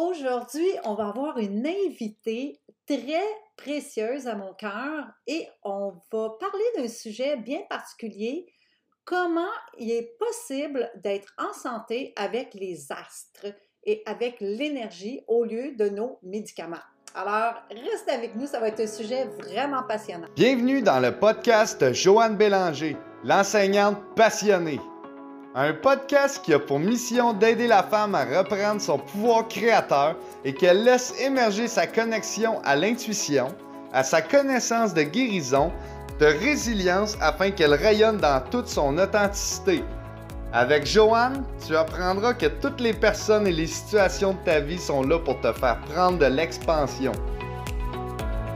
Aujourd'hui, on va avoir une invitée très précieuse à mon cœur et on va parler d'un sujet bien particulier, comment il est possible d'être en santé avec les astres et avec l'énergie au lieu de nos médicaments? Alors, reste avec nous, ça va être un sujet vraiment passionnant. Bienvenue dans le podcast Joanne Bélanger, l'enseignante passionnée. Un podcast qui a pour mission d'aider la femme à reprendre son pouvoir créateur et qu'elle laisse émerger sa connexion à l'intuition, à sa connaissance de guérison, de résilience afin qu'elle rayonne dans toute son authenticité. Avec Joanne, tu apprendras que toutes les personnes et les situations de ta vie sont là pour te faire prendre de l'expansion.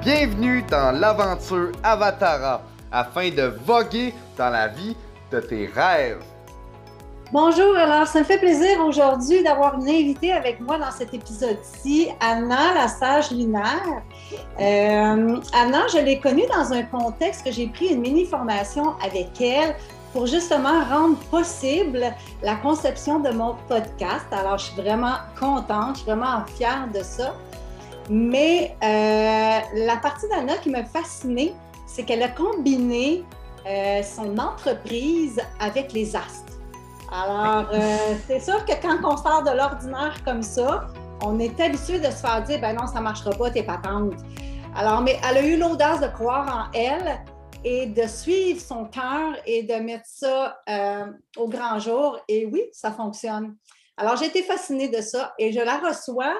Bienvenue dans l'aventure Avatara afin de voguer dans la vie de tes rêves. Bonjour, alors ça me fait plaisir aujourd'hui d'avoir une invitée avec moi dans cet épisode-ci, Anna, la sage lunaire. Euh, Anna, je l'ai connue dans un contexte que j'ai pris une mini-formation avec elle pour justement rendre possible la conception de mon podcast. Alors, je suis vraiment contente, je suis vraiment fière de ça. Mais euh, la partie d'Anna qui m'a fascinée, c'est qu'elle a combiné euh, son entreprise avec les astres. Alors, euh, c'est sûr que quand on sort de l'ordinaire comme ça, on est habitué de se faire dire, ben non, ça ne marchera pas, t'es patente. Alors, mais elle a eu l'audace de croire en elle et de suivre son cœur et de mettre ça euh, au grand jour. Et oui, ça fonctionne. Alors, j'ai été fascinée de ça et je la reçois.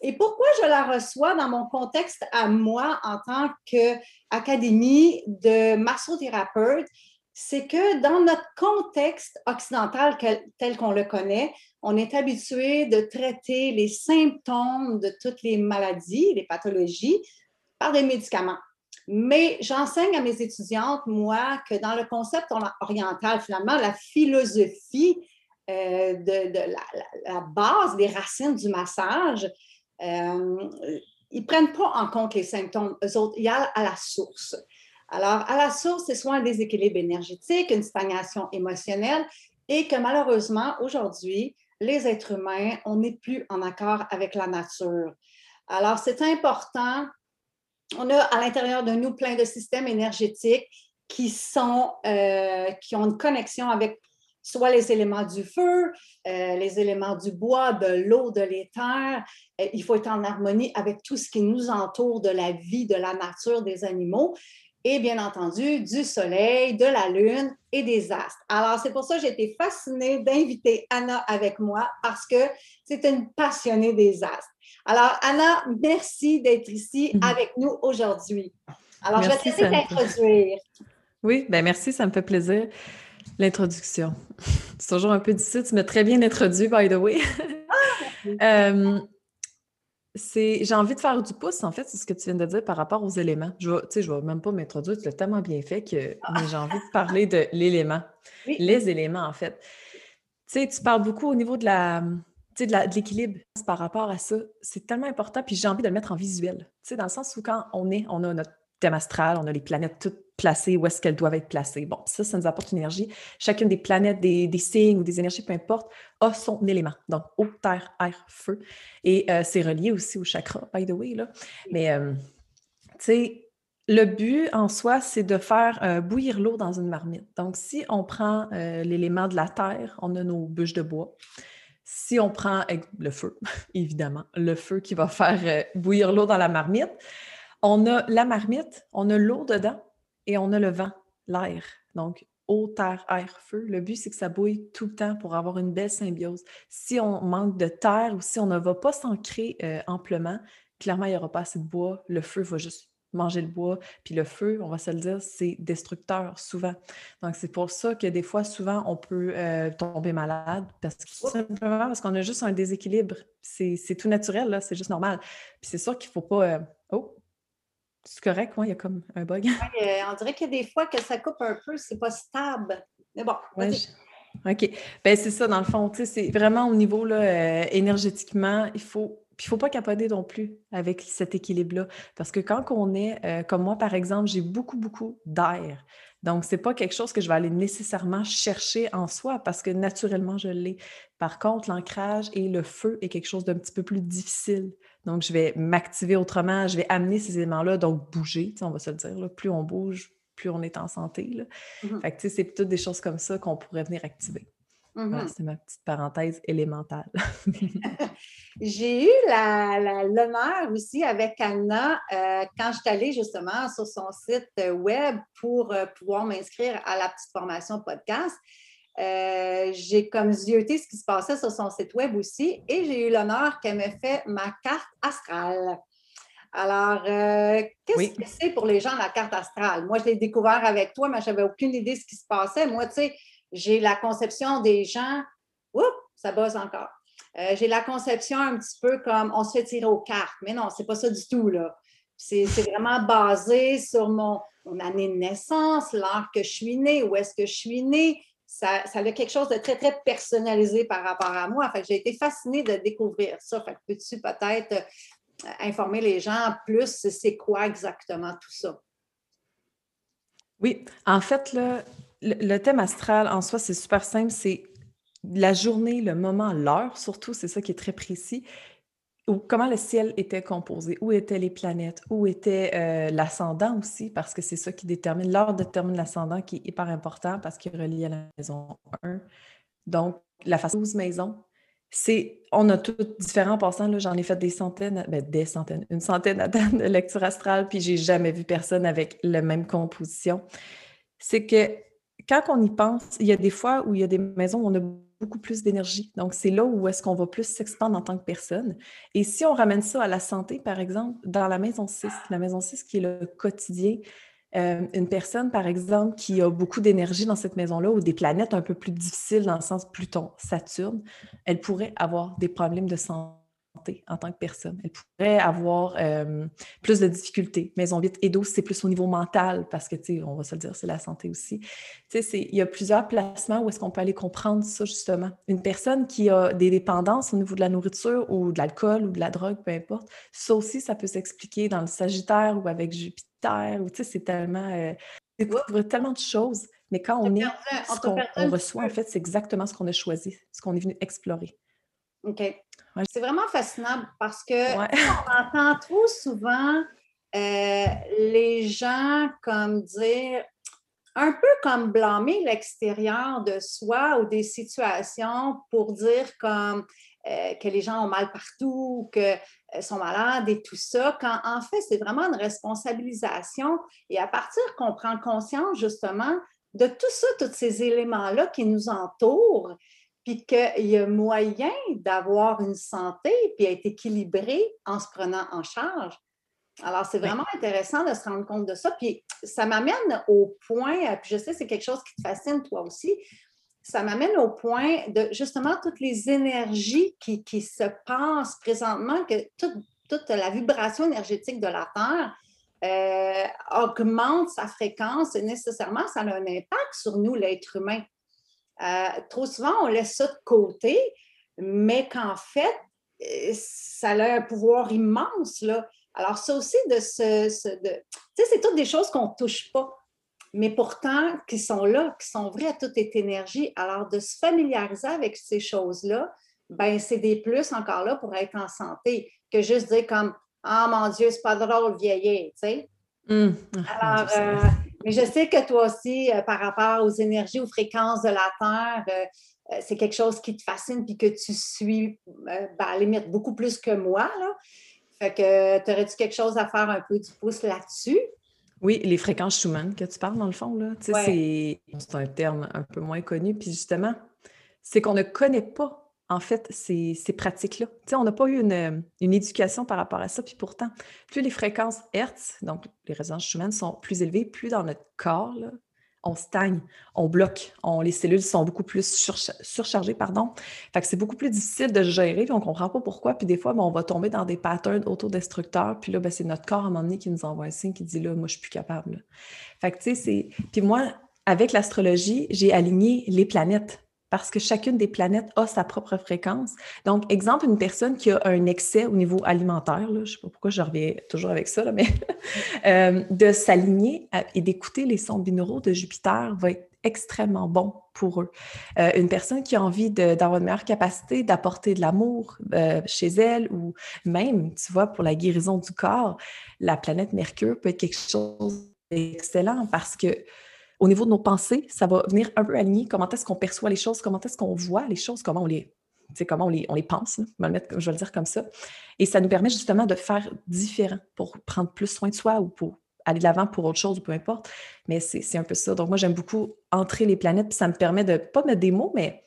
Et pourquoi je la reçois dans mon contexte à moi en tant qu'académie de massothérapeute? C'est que dans notre contexte occidental tel qu'on le connaît, on est habitué de traiter les symptômes de toutes les maladies, les pathologies, par des médicaments. Mais j'enseigne à mes étudiantes, moi, que dans le concept oriental, finalement, la philosophie euh, de, la, base, les racines du massage, euh, ils ne prennent pas en compte les symptômes, eux autres, il y à la source. Alors, à la source, c'est soit un déséquilibre énergétique, une stagnation émotionnelle, et que malheureusement, aujourd'hui, les êtres humains, on n'est plus en accord avec la nature. Alors, c'est important. On a à l'intérieur de nous plein de systèmes énergétiques qui, sont, euh, qui ont une connexion avec soit les éléments du feu, euh, les éléments du bois, de l'eau, de l'éther. Euh, il faut être en harmonie avec tout ce qui nous entoure de la vie, de la nature, des animaux et bien entendu du soleil, de la lune et des astres. Alors, c'est pour ça que j'ai été fascinée d'inviter Anna avec moi parce que c'est une passionnée des astres. Alors, Anna, merci d'être ici mhm. avec nous aujourd'hui. Alors, je vais te laisser t'introduire. Oui, bien merci, ça me fait plaisir. L'introduction. C'est toujours un peu difficile. Tu m'as très bien introduit, by the way. Ah, euh, c'est, j'ai envie de faire du pouce, en fait, c'est ce que tu viens de dire par rapport aux éléments. Je ne je vais même pas m'introduire, tu l'as tellement bien fait que ah! j'ai envie de parler de l'élément. Les éléments, en fait. Tu sais, tu parles beaucoup au niveau de la, de, de l'équilibre par rapport à ça. C'est tellement important, puis j'ai envie de le mettre en visuel. Tu sais, dans le sens où quand on est, on a notre thème astral, on a les planètes toutes placées où est-ce qu'elles doivent être placées. Bon, ça, ça nous apporte une énergie. Chacune des planètes, des, signes ou des énergies, peu importe, a son élément. Donc, eau, terre, air, feu. Et euh, c'est relié aussi au chakra, by the way. Là. Mais, euh, tu sais, le but en soi, c'est de faire euh, bouillir l'eau dans une marmite. Donc, si on prend l'élément de la terre, on a nos bûches de bois. Si on prend le feu, évidemment, le feu qui va faire bouillir l'eau dans la marmite, on a la marmite, on a l'eau dedans et on a le vent, l'air. Donc, eau, terre, air, feu. Le but, c'est que ça bouille tout le temps pour avoir une belle symbiose. Si on manque de terre ou si on ne va pas s'ancrer euh, amplement, clairement, il n'y aura pas assez de bois. Le feu va juste manger le bois. Puis le feu, on va se le dire, c'est destructeur souvent. Donc, c'est pour ça que des fois, souvent, on peut euh, tomber malade parce simplement parce qu'on a juste un déséquilibre. C'est tout naturel, là, c'est juste normal. Puis c'est sûr qu'il ne faut pas. Euh, oh, c'est correct, moi, il y a comme un bug. Euh, on dirait qu'il y a des fois que ça coupe un peu, c'est pas stable. Mais bon, OK. Ben c'est ça, dans le fond, c'est vraiment au niveau là, euh, énergétiquement, il faut. Puis il ne faut pas capoter non plus avec cet équilibre-là. Parce que quand on est, euh, comme moi, par exemple, j'ai beaucoup, beaucoup d'air. Donc, ce n'est pas quelque chose que je vais aller nécessairement chercher en soi parce que naturellement, je l'ai. Par contre, l'ancrage et le feu est quelque chose d'un petit peu plus difficile. Donc, je vais m'activer autrement, je vais amener ces éléments-là, donc bouger, on va se le dire. plus on bouge, plus on est en santé. Mmh fait que, c'est toutes des choses comme ça qu'on pourrait venir activer. Mmh c'est ma petite parenthèse élémentale. J'ai eu l'honneur aussi avec Anna euh, quand je suis allée justement sur son site euh, web pour euh, pouvoir m'inscrire à la petite formation podcast. J'ai comme zioté ce qui se passait sur son site web aussi et j'ai eu l'honneur qu'elle me fait ma carte astrale. Alors, qu'est-ce que c'est pour les gens la carte astrale? Moi, je l'ai découvert avec toi, mais je n'avais aucune idée de ce qui se passait. Moi, tu sais, j'ai la conception des gens, oups, ça bosse encore. Euh, j'ai la conception un petit peu comme on se fait tirer aux cartes, mais non, c'est pas ça du tout, là. C'est vraiment basé sur mon, année de naissance, l'heure que je suis née, où est-ce que je suis née. Ça, ça, a quelque chose de très, très personnalisé par rapport à moi. J'ai été fascinée de découvrir ça. Fait peux-tu peut-être euh, informer les gens plus c'est quoi exactement tout ça? Oui, en fait, le, thème astral en soi, c'est super simple. C'est la journée, le moment, l'heure, surtout, c'est ça qui est très précis. Ou comment le ciel était composé, où étaient les planètes, où était euh, l'ascendant aussi, parce que c'est ça qui détermine, l'heure détermine l'ascendant qui est hyper important parce qu'il est relié à la maison 1. Donc, la façon 12 maisons, c'est, on a tous différents passants, j'en ai fait des centaines, ben, des centaines, une centaine de lecture astrale, puis j'ai jamais vu personne avec la même composition. C'est que quand on y pense, il y a des fois où il y a des maisons où on a beaucoup plus d'énergie. Donc, c'est là où est-ce qu'on va plus s'expandre en tant que personne. Et si on ramène ça à la santé, par exemple, dans la maison 6, la maison 6 qui est le quotidien, euh, une personne, par exemple, qui a beaucoup d'énergie dans cette maison-là, ou des planètes un peu plus difficiles dans le sens Pluton, Saturne, elle pourrait avoir des problèmes de santé en tant que personne. Elle pourrait avoir euh, plus de difficultés. Maison 8 et 12, c'est plus au niveau mental parce que, tu sais, on va se le dire, c'est la santé aussi. Tu sais, il y a plusieurs placements où est-ce qu'on peut aller comprendre ça, justement. Une personne qui a des dépendances au niveau de la nourriture ou de l'alcool ou de la drogue, peu importe, ça aussi, ça peut s'expliquer dans le Sagittaire ou avec Jupiter. Ou, tu sais, c'est tellement... Euh, tellement de choses. Mais quand on, est, ce qu'on reçoit, en fait, c'est exactement ce qu'on a choisi, ce qu'on est venu explorer. OK. C'est vraiment fascinant parce que on entend trop souvent euh, les gens comme dire un peu comme blâmer l'extérieur de soi ou des situations pour dire comme euh, que les gens ont mal partout, que euh, sont malades et tout ça, quand en fait, c'est vraiment une responsabilisation. Et à partir qu'on prend conscience justement de tout ça, tous ces éléments-là qui nous entourent, puis qu'il y a moyen d'avoir une santé puis être équilibré en se prenant en charge. Alors, c'est vraiment intéressant de se rendre compte de ça. Puis ça m'amène au point, puis je sais, c'est quelque chose qui te fascine toi aussi, ça m'amène au point de justement toutes les énergies qui, se passent présentement, que toute, la vibration énergétique de la Terre euh, augmente sa fréquence et nécessairement, ça a un impact sur nous, l'être humain. Euh, trop souvent, on laisse ça de côté, mais qu'en fait, euh, ça a un pouvoir immense. Là. Alors, ça aussi, de de... Tu sais, c'est toutes des choses qu'on ne touche pas, mais pourtant qui sont là, qui sont vraies à toute cette énergie. Alors, de se familiariser avec ces choses-là, ben c'est des plus encore là pour être en santé que juste dire comme Ah mon Dieu, c'est pas drôle vieillir, tu sais. Mmh. Ah, Alors, euh, mais je sais que toi aussi, euh, par rapport aux énergies, aux fréquences de la Terre, euh, c'est quelque chose qui te fascine puis que tu suis, ben, à la limite, beaucoup plus que moi. Là. Fait que, aurais-tu quelque chose à faire un peu du pouce là-dessus? Oui, les fréquences Schumann que tu parles, dans le fond, là. C'est un terme un peu moins connu. Puis justement, c'est qu'on ne connaît pas en fait, ces, pratiques-là. on n'a pas eu une, éducation par rapport à ça, puis pourtant, plus les fréquences Hertz, donc les résonances Schumann, sont plus élevées, plus dans notre corps, on stagne, on bloque, les cellules sont beaucoup plus surchargées, pardon. Fait que c'est beaucoup plus difficile de gérer, puis on ne comprend pas pourquoi, puis des fois, ben, on va tomber dans des patterns autodestructeurs, puis là, ben, c'est notre corps à un moment donné qui nous envoie un signe qui dit là, moi, je suis plus capable. Fait que, tu sais, c'est. Puis moi, avec l'astrologie, j'ai aligné les planètes parce que chacune des planètes a sa propre fréquence. Donc, exemple, une personne qui a un excès au niveau alimentaire, je ne sais pas pourquoi je reviens toujours avec ça, mais euh, de s'aligner et d'écouter les sons binauraux de Jupiter va être extrêmement bon pour eux. Euh, une personne qui a envie d'avoir une meilleure capacité d'apporter de l'amour euh, chez elle ou même, tu vois, pour la guérison du corps, la planète Mercure peut être quelque chose d'excellent parce que au niveau de nos pensées, ça va venir un peu aligner comment est-ce qu'on perçoit les choses, comment est-ce qu'on voit les choses, comment on les, comment on les, on les pense, je, vais le mettre, je vais le dire comme ça. Et ça nous permet justement de faire différent pour prendre plus soin de soi ou pour aller de l'avant pour autre chose ou peu importe. Mais c'est un peu ça. Donc, moi, j'aime beaucoup entrer les planètes, puis ça me permet de, pas mettre des mots, mais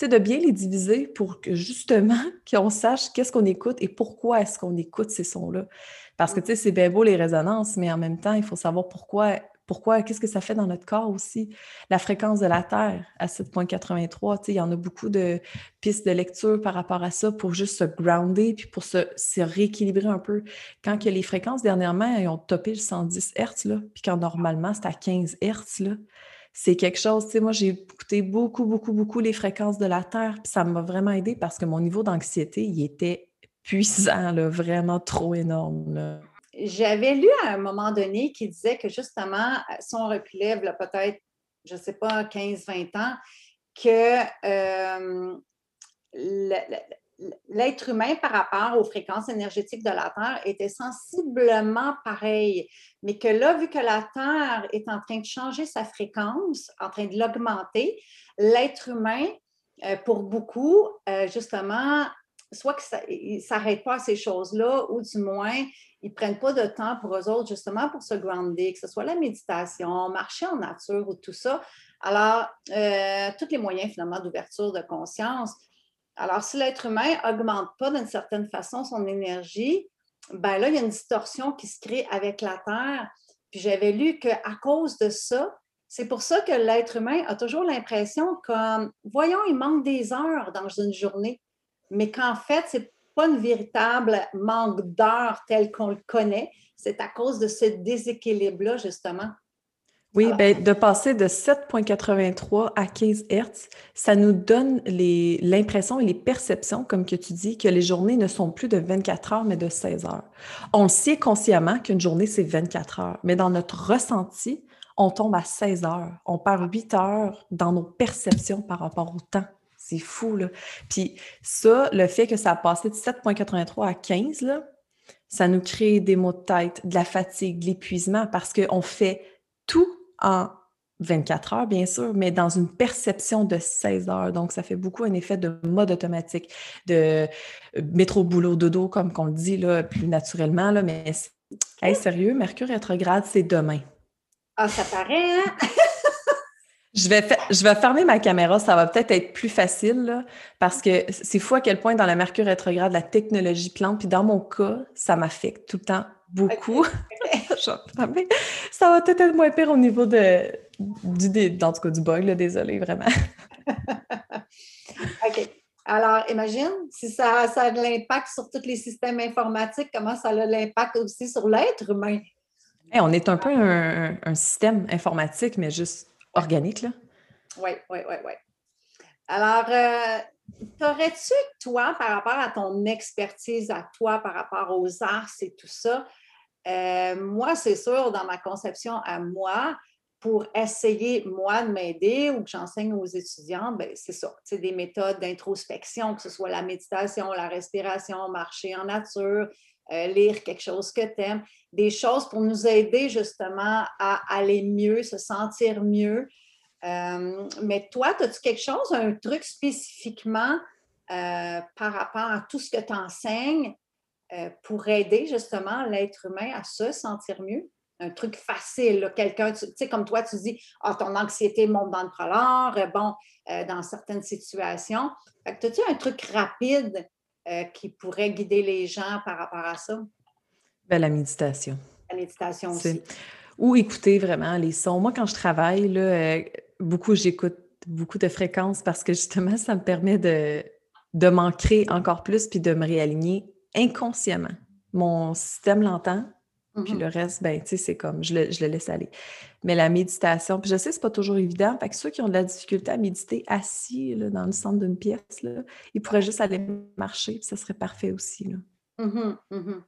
de bien les diviser pour que justement, qu'on sache qu'est-ce qu'on écoute et pourquoi est-ce qu'on écoute ces sons-là. Parce que, tu sais, c'est bien beau les résonances, mais en même temps, il faut savoir pourquoi pourquoi, qu'est-ce que ça fait dans notre corps aussi? La fréquence de la Terre à 7.83, il y en a beaucoup de pistes de lecture par rapport à ça pour juste se grounder puis pour se, rééquilibrer un peu. Quand que les fréquences dernièrement, ils ont topé le 110 Hz, là, puis quand normalement c'est à 15 Hz, c'est quelque chose, tu sais, moi j'ai écouté beaucoup, beaucoup, beaucoup les fréquences de la Terre, puis ça m'a vraiment aidé parce que mon niveau d'anxiété, il était puissant, vraiment trop énorme. J'avais lu à un moment donné qui disait que justement, si on reculait peut-être, je ne sais pas, 15-20 ans, que euh, l'être humain par rapport aux fréquences énergétiques de la Terre était sensiblement pareil, mais que là, vu que la Terre est en train de changer sa fréquence, en train de l'augmenter, l'être humain, euh, pour beaucoup, euh, justement, soit qu'il ne s'arrête pas à ces choses-là, ou du moins, ils ne prennent pas de temps pour eux autres, justement pour se grounder, que ce soit la méditation, marcher en nature ou tout ça. Alors, euh, tous les moyens finalement d'ouverture de conscience. Alors, si l'être humain n'augmente pas d'une certaine façon son énergie, ben là, il y a une distorsion qui se crée avec la Terre. Puis j'avais lu qu'à cause de ça, c'est pour ça que l'être humain a toujours l'impression comme, voyons, il manque des heures dans une journée, mais qu'en fait, c'est pas une véritable manque d'heures tel qu'on le connaît. C'est à cause de ce déséquilibre-là, justement. Oui, ben, de passer de 7.83 à 15 Hz, ça nous donne l'impression et les perceptions, comme que tu dis, que les journées ne sont plus de 24 heures, mais de 16 heures. On le sait consciemment qu'une journée, c'est 24 heures, mais dans notre ressenti, on tombe à 16 heures. On perd 8 heures dans nos perceptions par rapport au temps. C'est fou, là. Puis ça, le fait que ça a passé de 7,83 à 15, là, ça nous crée des maux de tête, de la fatigue, de l'épuisement, parce qu'on fait tout en 24 heures, bien sûr, mais dans une perception de 16 heures. Donc, ça fait beaucoup un effet de mode automatique, de euh, métro, boulot, dodo, comme qu'on le dit là, plus naturellement. Là, mais, sérieux, Mercure rétrograde, c'est demain. Ah, ça paraît, hein? Je vais, je vais fermer ma caméra, ça va peut-être être plus facile, parce que c'est fou à quel point dans la Mercure rétrograde, la technologie plante, puis dans mon cas, ça m'affecte tout le temps beaucoup. ça va peut-être être moins pire au niveau de, du, en tout cas, du bug, là, désolé, vraiment. OK. Alors, imagine, si ça, ça a de l'impact sur tous les systèmes informatiques, comment ça a l'impact aussi sur l'être humain? on est un peu un système informatique, mais juste organique, là? Oui, oui, oui, oui. Alors, euh, t'aurais-tu, toi, par rapport à ton expertise à toi, par rapport aux arts et tout ça, euh, moi, c'est sûr, dans ma conception à moi, pour essayer, moi, de m'aider ou que j'enseigne aux étudiants, ben, c'est ça, c'est des méthodes d'introspection, que ce soit la méditation, la respiration, marcher en nature, euh, lire quelque chose que tu aimes, des choses pour nous aider justement à aller mieux, se sentir mieux. Euh, mais toi, as-tu quelque chose, un truc spécifiquement euh, par rapport à tout ce que tu enseignes pour aider justement l'être humain à se sentir mieux? Un truc facile, quelqu'un, tu sais, comme toi, tu dis, ah, ton anxiété monte dans le prolong, bon, dans certaines situations. as-tu un truc rapide euh, qui pourrait guider les gens par rapport à ça? Bien, la méditation. La méditation aussi. Ou écouter vraiment les sons. Moi, quand je travaille, là, euh, beaucoup, j'écoute beaucoup de fréquences parce que justement, ça me permet de, de m'ancrer encore plus puis de me réaligner inconsciemment. Mon système l'entend, Puis le reste, ben, tu sais, c'est comme, je le, je le, laisse aller. Mais la méditation, puis je sais, c'est pas toujours évident. Fait que ceux qui ont de la difficulté à méditer assis là, dans le centre d'une pièce, là, ils pourraient juste aller marcher, puis ça serait parfait aussi. Là. Mmh mmh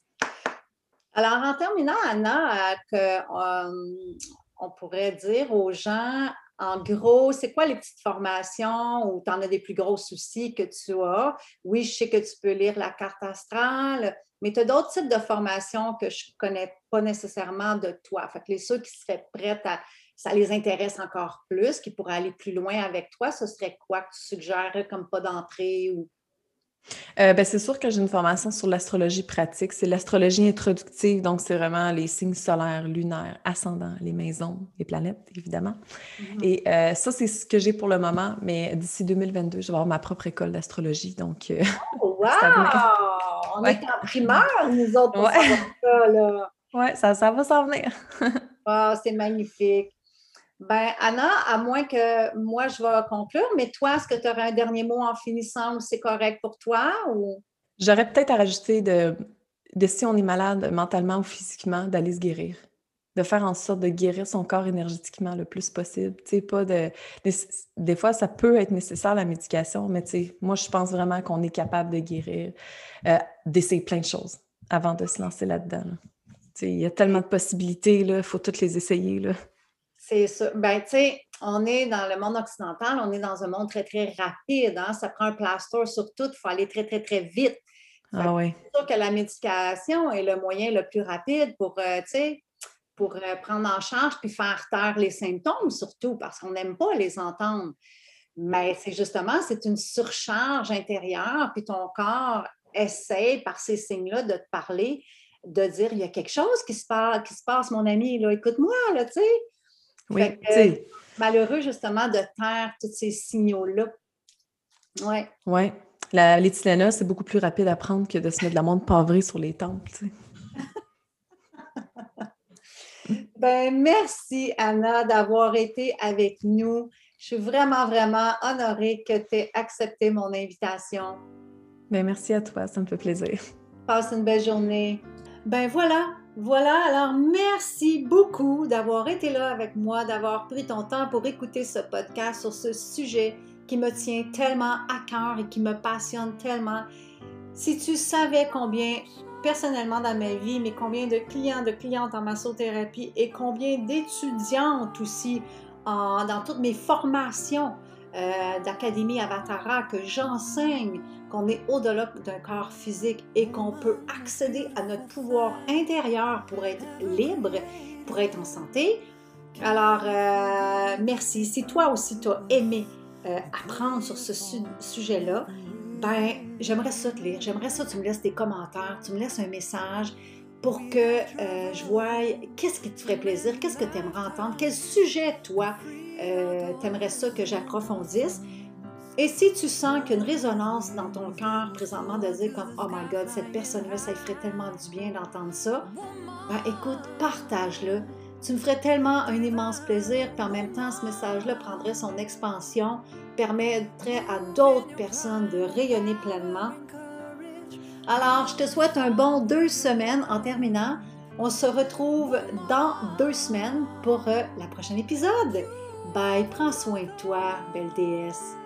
Alors, en terminant, Anna, que, euh, on pourrait dire aux gens, en gros, c'est quoi les petites formations où tu en as des plus gros soucis que tu as? Oui, je sais que tu peux lire la carte astrale, mais tu as d'autres types de formations que je ne connais pas nécessairement de toi. Fait que les ceux qui seraient prêts à, ça les intéresse encore plus, qui pourraient aller plus loin avec toi, ce serait quoi que tu suggérerais comme pas d'entrée ou euh, ben, c'est sûr que j'ai une formation sur l'astrologie pratique. C'est l'astrologie introductive, donc c'est vraiment les signes solaires, lunaires, ascendants, les maisons, les planètes, évidemment. Mm-hmm. Et euh, ça, c'est ce que j'ai pour le moment, mais d'ici 2022, je vais avoir ma propre école d'astrologie. Donc, euh, oh, wow! On est en primaire, nous autres, pour ouais. ça, là. Oui, ça, ça va s'en venir. oh, c'est magnifique. Ben, Anna, à moins que moi je vais conclure, mais toi, est-ce que tu aurais un dernier mot en finissant ou c'est correct pour toi? Ou... J'aurais peut-être à rajouter de, si on est malade mentalement ou physiquement, d'aller se guérir. De faire en sorte de guérir son corps énergétiquement le plus possible. Pas de, des fois, ça peut être nécessaire la médication, mais moi, je pense vraiment qu'on est capable de guérir, euh, d'essayer plein de choses avant de se lancer là-dedans. Il y a tellement de possibilités, il faut toutes les essayer. Là. C'est ça. Ben, tu sais, on est dans le monde occidental, on est dans un monde très, très rapide. Hein? Ça prend un plaster sur tout, il faut aller très, très, très vite. Ah oui. C'est sûr que la médication est le moyen le plus rapide pour, euh, pour euh, prendre en charge puis faire taire les symptômes, surtout parce qu'on n'aime pas les entendre. Mais c'est justement, c'est une surcharge intérieure, puis ton corps essaie par ces signes-là de te parler, de dire il y a quelque chose qui se passe, qui se passe mon ami, là, écoute-moi, là, tu sais. Oui, malheureux justement de taire tous ces signaux-là. Oui. Oui. La l'éthylène, c'est beaucoup plus rapide à prendre que de se mettre de la montre pavrée sur les tempes. ben, merci, Anna, d'avoir été avec nous. Je suis vraiment, vraiment honorée que tu aies accepté mon invitation. Ben, merci à toi, ça me fait plaisir. Passe une belle journée. Ben voilà, voilà, alors merci beaucoup d'avoir été là avec moi, d'avoir pris ton temps pour écouter ce podcast sur ce sujet qui me tient tellement à cœur et qui me passionne tellement. Si tu savais combien personnellement dans ma vie, mais combien de clients, de clientes en massothérapie et combien d'étudiantes aussi dans toutes mes formations euh, d'Académie Avatara que j'enseigne qu'on est au-delà d'un corps physique et qu'on peut accéder à notre pouvoir intérieur pour être libre, pour être en santé. Alors, euh, merci. Si toi aussi tu as aimé euh, apprendre sur ce sujet-là, ben, j'aimerais ça te lire. J'aimerais ça que tu me laisses des commentaires, tu me laisses un message pour que euh, je voie qu'est-ce qui te ferait plaisir, qu'est-ce que tu aimerais entendre, quel sujet, toi, tu aimerais ça que j'approfondisse. Et si tu sens qu'une résonance dans ton cœur présentement de dire comme Oh my God, cette personne-là, ça lui ferait tellement du bien d'entendre ça, ben écoute, partage-le. Tu me ferais tellement un immense plaisir, puis en même temps, ce message-là prendrait son expansion, permettrait à d'autres personnes de rayonner pleinement. Alors, je te souhaite un bon deux semaines en terminant. On se retrouve dans deux semaines pour euh, la prochaine épisode. Bye, prends soin de toi, belle déesse.